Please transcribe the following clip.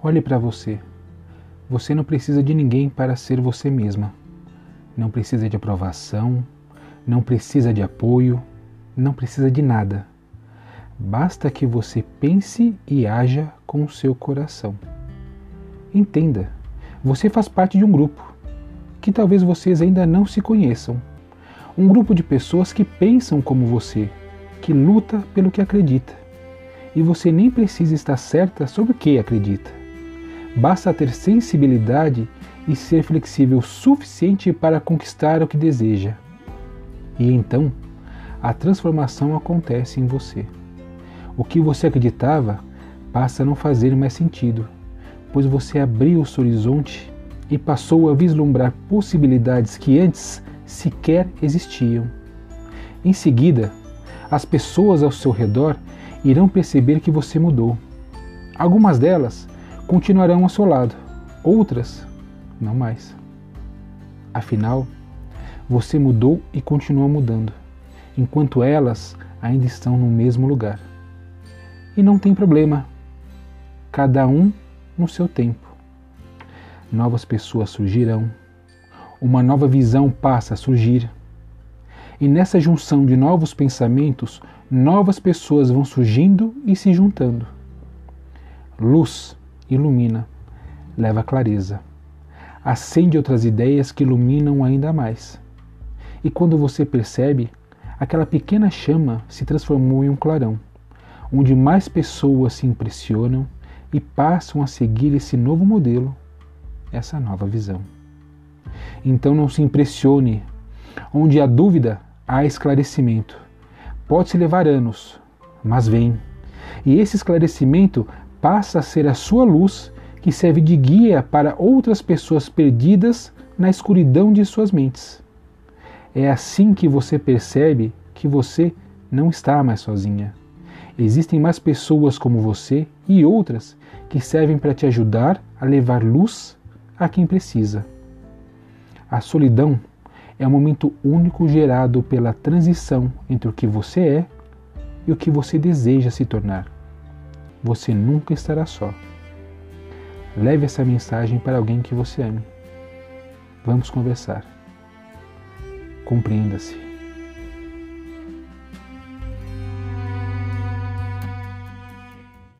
Olhe para você. Você não precisa de ninguém para ser você mesma. Não precisa de aprovação, não precisa de apoio, não precisa de nada. Basta que você pense e haja com o seu coração. Entenda, você faz parte de um grupo que talvez vocês ainda não se conheçam. Um grupo de pessoas que pensam como você, que luta pelo que acredita. E você nem precisa estar certa sobre o que acredita. Basta ter sensibilidade e ser flexível o suficiente para conquistar o que deseja. E então, a transformação acontece em você. O que você acreditava passa a não fazer mais sentido, pois você abriu o seu horizonte e passou a vislumbrar possibilidades que antes sequer existiam. Em seguida, as pessoas ao seu redor irão perceber que você mudou. Algumas delas continuarão ao seu lado, outras não mais. Afinal, você mudou e continua mudando, enquanto elas ainda estão no mesmo lugar. E não tem problema, cada um no seu tempo. Novas pessoas surgirão, uma nova visão passa a surgir. E nessa junção de novos pensamentos, novas pessoas vão surgindo e se juntando. Luz ilumina, leva clareza. Acende outras ideias que iluminam ainda mais. E quando você percebe, aquela pequena chama se transformou em um clarão onde mais pessoas se impressionam e passam a seguir esse novo modelo, essa nova visão. Então não se impressione, onde há dúvida, há esclarecimento. Pode-se levar anos, mas vem. E esse esclarecimento passa a ser a sua luz que serve de guia para outras pessoas perdidas na escuridão de suas mentes. É assim que você percebe que você não está mais sozinha. Existem mais pessoas como você e outras que servem para te ajudar a levar luz a quem precisa. A solidão é um momento único gerado pela transição entre o que você é e o que você deseja se tornar. Você nunca estará só. Leve essa mensagem para alguém que você ame. Vamos conversar. Compreenda-se.